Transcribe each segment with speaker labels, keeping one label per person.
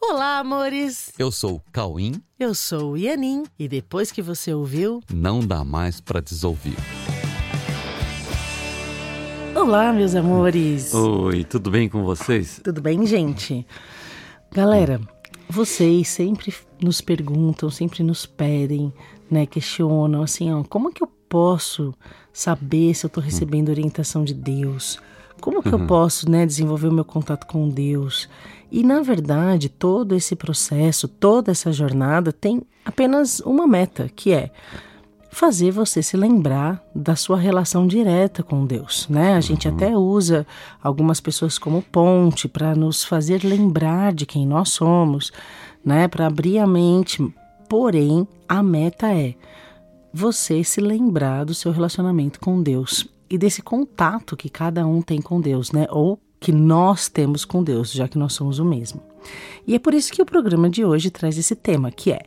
Speaker 1: Olá, amores!
Speaker 2: Eu sou o Cauim.
Speaker 1: Eu sou o Ianin. E depois que você ouviu,
Speaker 2: Não dá mais pra desouvir.
Speaker 1: olá, meus amores!
Speaker 2: Oi, tudo bem com vocês?
Speaker 1: Tudo bem, gente? Galera, vocês sempre nos perguntam, sempre nos pedem, né? Questionam assim, ó, como que eu posso saber se eu tô recebendo orientação de Deus? Como que eu posso, né, desenvolver o meu contato com Deus? E na verdade, todo esse processo, toda essa jornada tem apenas uma meta, que é fazer você se lembrar da sua relação direta com Deus, né? A gente até usa algumas pessoas como ponte para nos fazer lembrar de quem nós somos, né? Para abrir a mente. Porém, a meta é você se lembrar do seu relacionamento com Deus e desse contato que cada um tem com Deus, né? Ou que nós temos com Deus, já que nós somos o mesmo. E é por isso que o programa de hoje traz esse tema, que é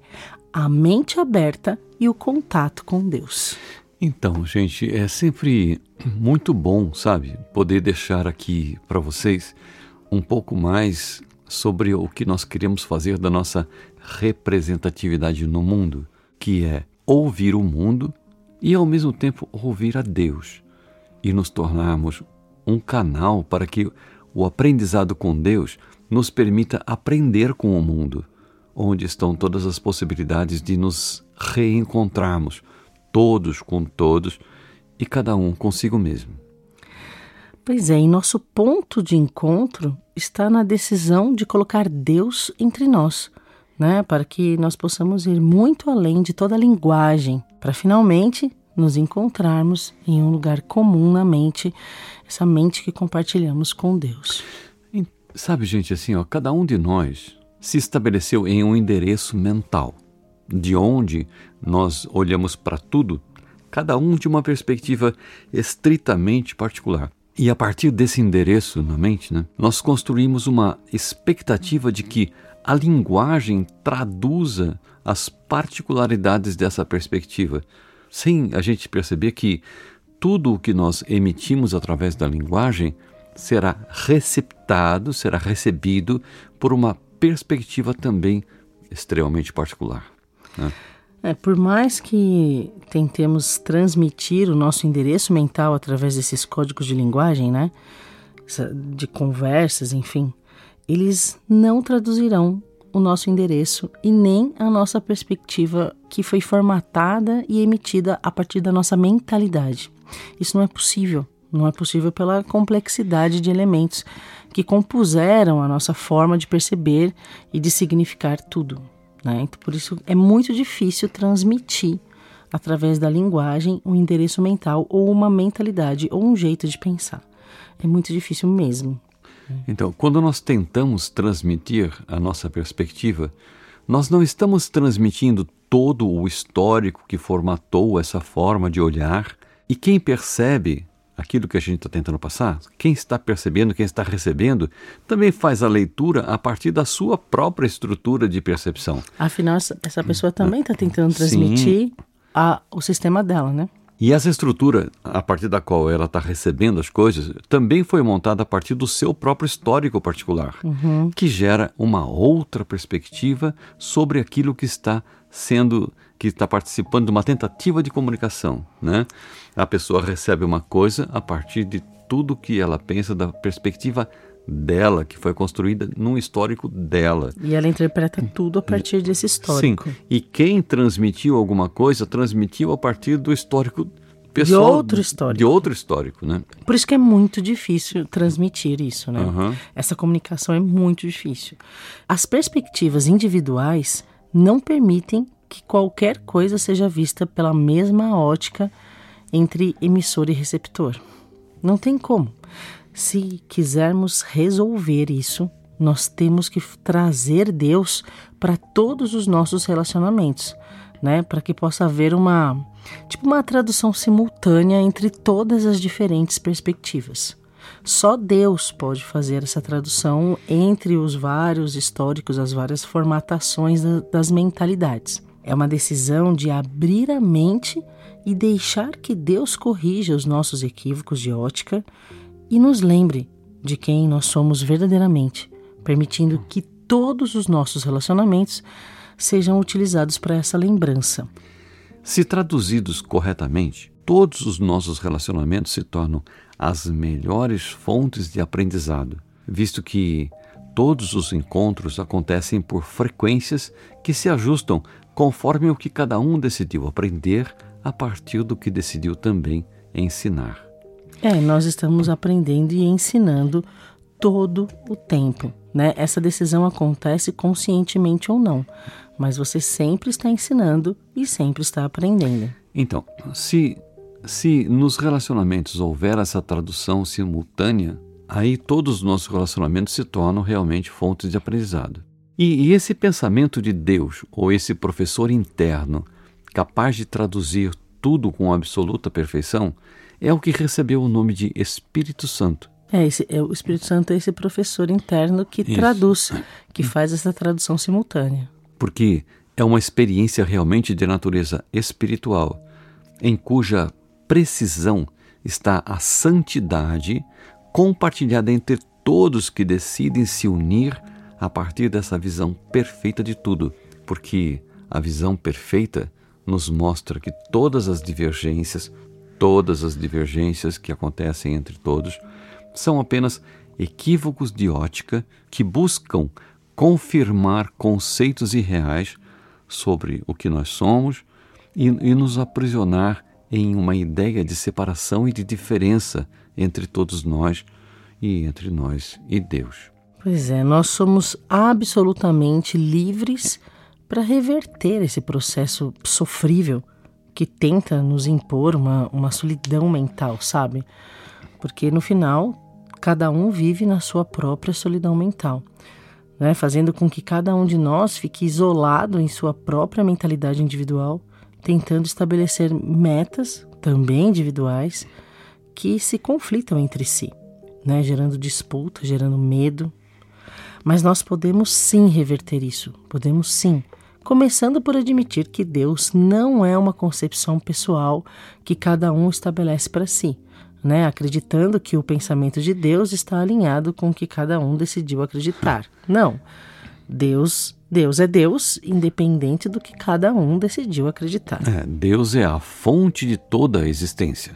Speaker 1: a mente aberta e o contato com Deus.
Speaker 2: Então, gente, é sempre muito bom, sabe, poder deixar aqui para vocês um pouco mais sobre o que nós queremos fazer da nossa representatividade no mundo, que é ouvir o mundo e ao mesmo tempo ouvir a Deus e nos tornarmos um canal para que o aprendizado com Deus nos permita aprender com o mundo, onde estão todas as possibilidades de nos reencontrarmos, todos com todos e cada um consigo mesmo.
Speaker 1: Pois é, e nosso ponto de encontro está na decisão de colocar Deus entre nós, né? Para que nós possamos ir muito além de toda a linguagem, para finalmente nos encontrarmos em um lugar comum na mente, essa mente que compartilhamos com Deus.
Speaker 2: Sabe, gente, assim, ó, cada um de nós se estabeleceu em um endereço mental, de onde nós olhamos para tudo, cada um de uma perspectiva estritamente particular. E a partir desse endereço na mente, né, nós construímos uma expectativa de que a linguagem traduza as particularidades dessa perspectiva, sem a gente perceber que tudo o que nós emitimos através da linguagem será receptado, será recebido por uma perspectiva também extremamente particular. né?
Speaker 1: É, por mais que tentemos transmitir o nosso endereço mental através desses códigos de linguagem, né? De conversas, enfim, eles não traduzirão o nosso endereço e nem a nossa perspectiva que foi formatada e emitida a partir da nossa mentalidade. Isso não é possível. Não é possível pela complexidade de elementos que compuseram a nossa forma de perceber e de significar tudo. Né? Então, por isso é muito difícil transmitir através da linguagem um endereço mental ou uma mentalidade ou um jeito de pensar. É muito difícil mesmo.
Speaker 2: Então, quando nós tentamos transmitir a nossa perspectiva, nós não estamos transmitindo todo o histórico que formatou essa forma de olhar. E quem percebe aquilo que a gente está tentando passar, quem está percebendo, quem está recebendo, também faz a leitura a partir da sua própria estrutura de percepção.
Speaker 1: Afinal, essa, pessoa também está tentando transmitir a, o sistema dela, né?
Speaker 2: E essa estrutura, a partir da qual ela está recebendo as coisas, também foi montada a partir do seu próprio histórico particular, que gera uma outra perspectiva sobre aquilo que está sendo, que está participando de uma tentativa de comunicação, né? A pessoa recebe uma coisa a partir de tudo que ela pensa da perspectiva dela, que foi construída num histórico dela.
Speaker 1: E ela interpreta tudo a partir desse histórico.
Speaker 2: Sim. E quem transmitiu alguma coisa, transmitiu a partir do histórico pessoal.
Speaker 1: outro histórico.
Speaker 2: De outro histórico, né?
Speaker 1: Por isso que é muito difícil transmitir isso, né?
Speaker 2: Aham.
Speaker 1: Essa comunicação é muito difícil. As perspectivas individuais não permitem que qualquer coisa seja vista pela mesma ótica entre emissor e receptor. Não tem como. Se quisermos resolver isso, nós temos que trazer Deus para todos os nossos relacionamentos, né? Para que possa haver uma tipo uma tradução simultânea entre todas as diferentes perspectivas. Só Deus pode fazer essa tradução entre os vários históricos, as várias formatações da- das mentalidades. É uma decisão de abrir a mente e deixar que Deus corrija os nossos equívocos de ótica e nos lembre de quem nós somos verdadeiramente, permitindo que todos os nossos relacionamentos sejam utilizados para essa lembrança.
Speaker 2: Se traduzidos corretamente, todos os nossos relacionamentos se tornam as melhores fontes de aprendizado, visto que todos os encontros acontecem por frequências que se ajustam conforme o que cada um decidiu aprender a partir do que decidiu também ensinar.
Speaker 1: É, nós estamos aprendendo e ensinando todo o tempo, né? Essa decisão acontece conscientemente ou não, mas você sempre está ensinando e sempre está aprendendo.
Speaker 2: Então, se se nos relacionamentos houver essa tradução simultânea, aí todos os nossos relacionamentos se tornam realmente fontes de aprendizado. E, e esse pensamento de Deus, ou esse professor interno, capaz de traduzir tudo com absoluta perfeição, é o que recebeu o nome de Espírito Santo.
Speaker 1: É, esse, é, o Espírito Santo é esse professor interno que Isso. traduz, que faz essa tradução simultânea.
Speaker 2: Porque é uma experiência realmente de natureza espiritual, em cuja precisão está a santidade compartilhada entre todos que decidem se unir a partir dessa visão perfeita de tudo, porque a visão perfeita nos mostra que todas as divergências, todas as divergências que acontecem entre todos, são apenas equívocos de ótica que buscam confirmar conceitos irreais sobre o que nós somos e, e, nos aprisionar em uma ideia de separação e de diferença entre todos nós e entre nós e Deus.
Speaker 1: Pois é, nós somos absolutamente livres para reverter esse processo sofrível que tenta nos impor uma, uma solidão mental, sabe? Porque no final, cada um vive na sua própria solidão mental, né? fazendo com que cada um de nós fique isolado em sua própria mentalidade individual, tentando estabelecer metas, também individuais, que se conflitam entre si, né? gerando disputa, gerando medo. Mas nós podemos sim reverter isso, podemos sim começando por admitir que Deus não é uma concepção pessoal que cada um estabelece para si, né? acreditando que o pensamento de Deus está alinhado com o que cada um decidiu acreditar. Não. Deus, Deus é Deus, independente do que cada um decidiu acreditar.
Speaker 2: É, Deus é a fonte de toda a existência.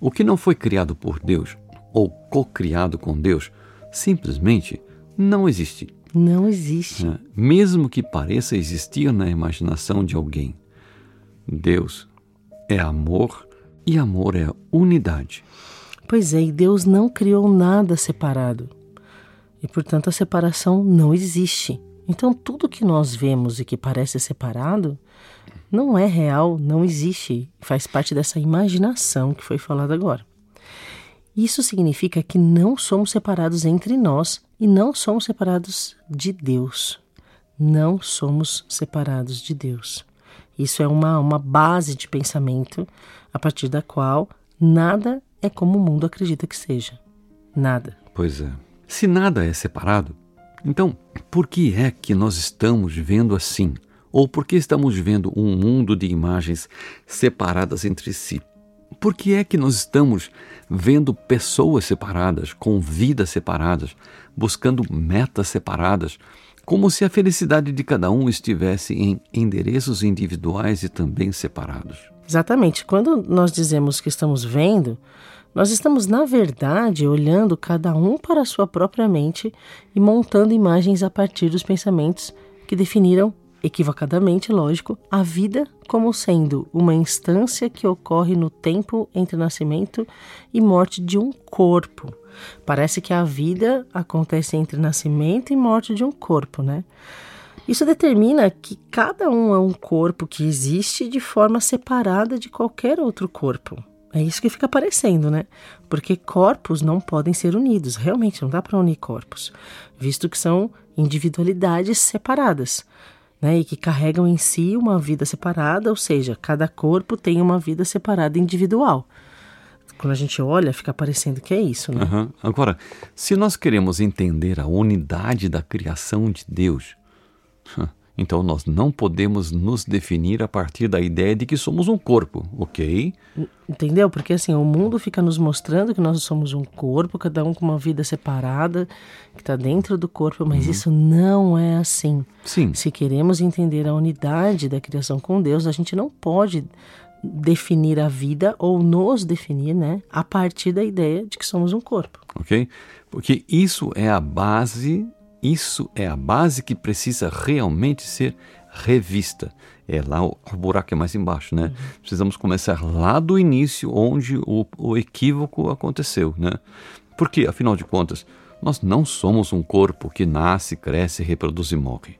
Speaker 2: O que não foi criado por Deus ou co-criado com Deus simplesmente não existe.
Speaker 1: Não existe. É,
Speaker 2: mesmo que pareça existir na imaginação de alguém. Deus é amor e amor é unidade.
Speaker 1: Pois é, e Deus não criou nada separado. E portanto a separação não existe. Então tudo que nós vemos e que parece separado não é real, não existe, faz parte dessa imaginação que foi falada agora. Isso significa que não somos separados entre nós e não somos separados de Deus. Não somos separados de Deus. Isso é uma, uma base de pensamento a partir da qual nada é como o mundo acredita que seja. Nada.
Speaker 2: Pois é. Se nada é separado, então por que é que nós estamos vendo assim? Ou por que estamos vendo um mundo de imagens separadas entre si? Por que é que nós estamos vendo pessoas separadas, com vidas separadas, buscando metas separadas, como se a felicidade de cada um estivesse em endereços individuais e também separados?
Speaker 1: Exatamente. Quando nós dizemos que estamos vendo, nós estamos, na verdade, olhando cada um para a sua própria mente e montando imagens a partir dos pensamentos que definiram equivocadamente, lógico, a vida como sendo uma instância que ocorre no tempo entre nascimento e morte de um corpo. Parece que a vida acontece entre nascimento e morte de um corpo, né? Isso determina que cada um é um corpo que existe de forma separada de qualquer outro corpo. É isso que fica aparecendo, né? Porque corpos não podem ser unidos, realmente não dá para unir corpos, visto que são individualidades separadas né, e que carregam em si uma vida separada, ou seja, cada corpo tem uma vida separada individual. Quando a gente olha, fica parecendo que é isso, né?
Speaker 2: Uhum. Agora, se nós queremos entender a unidade da criação de Deus, Então nós não podemos nos definir a partir da ideia de que somos um corpo, ok?
Speaker 1: Entendeu? Porque assim, o mundo fica nos mostrando que nós somos um corpo, cada um com uma vida separada, que está dentro do corpo, mas uhum. isso não é assim.
Speaker 2: Sim.
Speaker 1: Se queremos entender a unidade da criação com Deus, a gente não pode definir a vida ou nos definir, né, a partir da ideia de que somos um corpo.
Speaker 2: Ok? Porque isso é a base isso é a base que precisa realmente ser revista. É lá o, o buraco é mais embaixo, né? Uhum. Precisamos começar lá do início, onde o, o equívoco aconteceu, né? Porque, afinal de contas, nós não somos um corpo que nasce, cresce, reproduz e morre.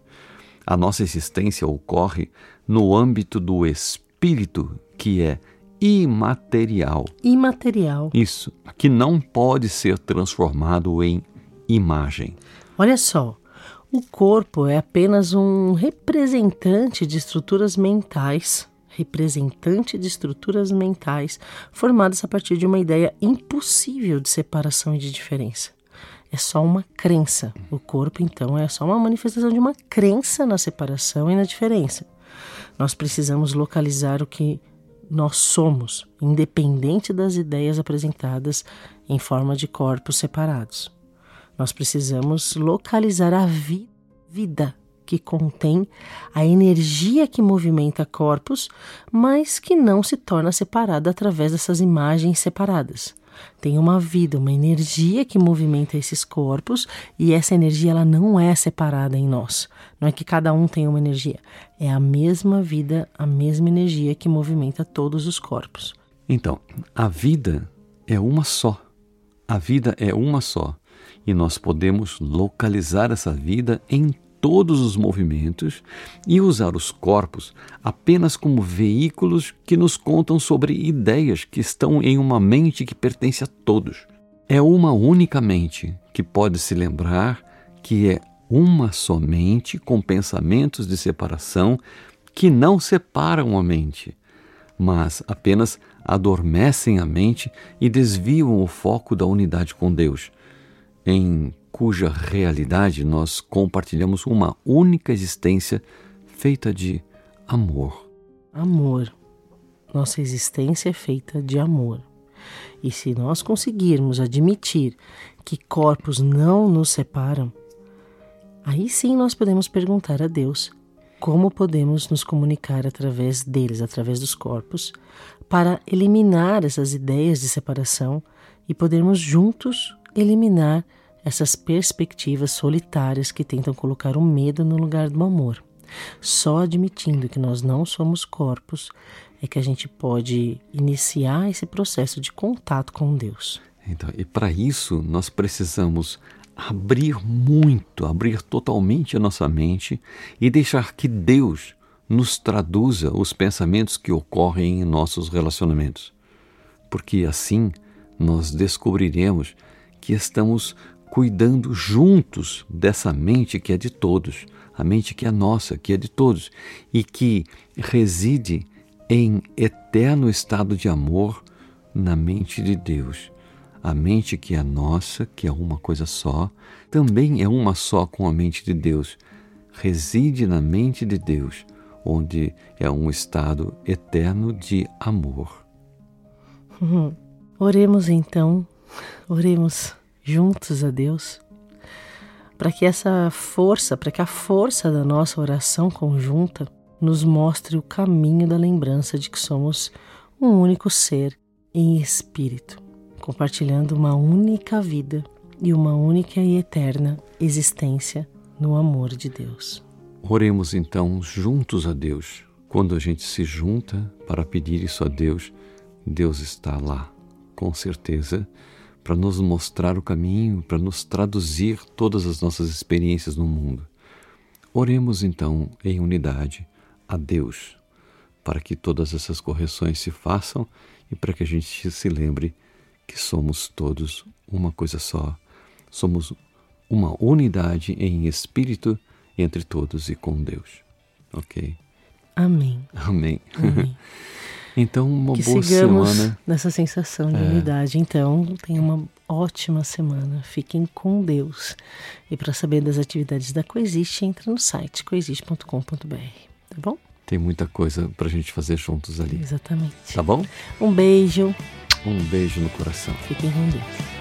Speaker 2: A nossa existência ocorre no âmbito do espírito, que é imaterial.
Speaker 1: Imaterial.
Speaker 2: Isso, que não pode ser transformado em imagem.
Speaker 1: Olha só, o corpo é apenas um representante de estruturas mentais, representante de estruturas mentais formadas a partir de uma ideia impossível de separação e de diferença. É só uma crença. O corpo, então, é só uma manifestação de uma crença na separação e na diferença. Nós precisamos localizar o que nós somos, independente das ideias apresentadas em forma de corpos separados. Nós precisamos localizar a vi vida que contém a energia que movimenta corpos, mas que não se torna separada através dessas imagens separadas. Tem uma vida, uma energia que movimenta esses corpos e essa energia ela não é separada em nós. Não é que cada um tem uma energia, é a mesma vida, a mesma energia que movimenta todos os corpos.
Speaker 2: Então, a vida é uma só. A vida é uma só e nós podemos localizar essa vida em todos os movimentos e usar os corpos apenas como veículos que nos contam sobre ideias que estão em uma mente que pertence a todos. É uma única mente que pode se lembrar que é uma somente com pensamentos de separação que não separam a mente, mas apenas adormecem a mente e desviam o foco da unidade com Deus em cuja realidade nós compartilhamos uma única existência feita de amor.
Speaker 1: Amor. Nossa existência é feita de amor. E se nós conseguirmos admitir que corpos não nos separam, aí sim nós podemos perguntar a Deus como podemos nos comunicar através deles, através dos corpos, para eliminar essas ideias de separação e podermos juntos eliminar essas perspectivas solitárias que tentam colocar o medo no lugar do amor. Só admitindo que nós não somos corpos é que a gente pode iniciar esse processo de contato com Deus.
Speaker 2: Então, e para isso nós precisamos abrir muito, abrir totalmente a nossa mente e deixar que Deus nos traduza os pensamentos que ocorrem em nossos relacionamentos. Porque assim nós descobriremos que estamos cuidando juntos dessa mente que é de todos, a mente que é nossa, que é de todos e que reside em eterno estado de amor na mente de Deus. A mente que é nossa, que é uma coisa só, também é uma só com a mente de Deus. Reside na mente de Deus, onde é um estado eterno de amor.
Speaker 1: Oremos então, oremos juntos a Deus, para que essa força, para que a força da nossa oração conjunta nos mostre o caminho da lembrança de que somos um único ser em espírito, compartilhando uma única vida e uma única e eterna existência no amor de Deus.
Speaker 2: Oremos então juntos a Deus. Quando a gente se junta para pedir isso a Deus, Deus está lá, com certeza para nos mostrar o caminho, para nos traduzir todas as nossas experiências no mundo. Oremos então em unidade a Deus, para que todas essas correções se façam e para que a gente se lembre que somos todos uma coisa só, somos uma unidade em espírito entre todos e com Deus. Ok?
Speaker 1: Amém.
Speaker 2: Amém. Amém. Então, uma
Speaker 1: que
Speaker 2: boa semana.
Speaker 1: nessa sensação de é. unidade. Então, tenha uma ótima semana. Fiquem com Deus. E para saber das atividades da Coexiste, entra no site coexiste.com.br. Tá bom?
Speaker 2: Tem muita coisa para a gente fazer juntos ali.
Speaker 1: Exatamente.
Speaker 2: Tá bom?
Speaker 1: Um beijo.
Speaker 2: Um beijo no coração.
Speaker 1: Fiquem com Deus.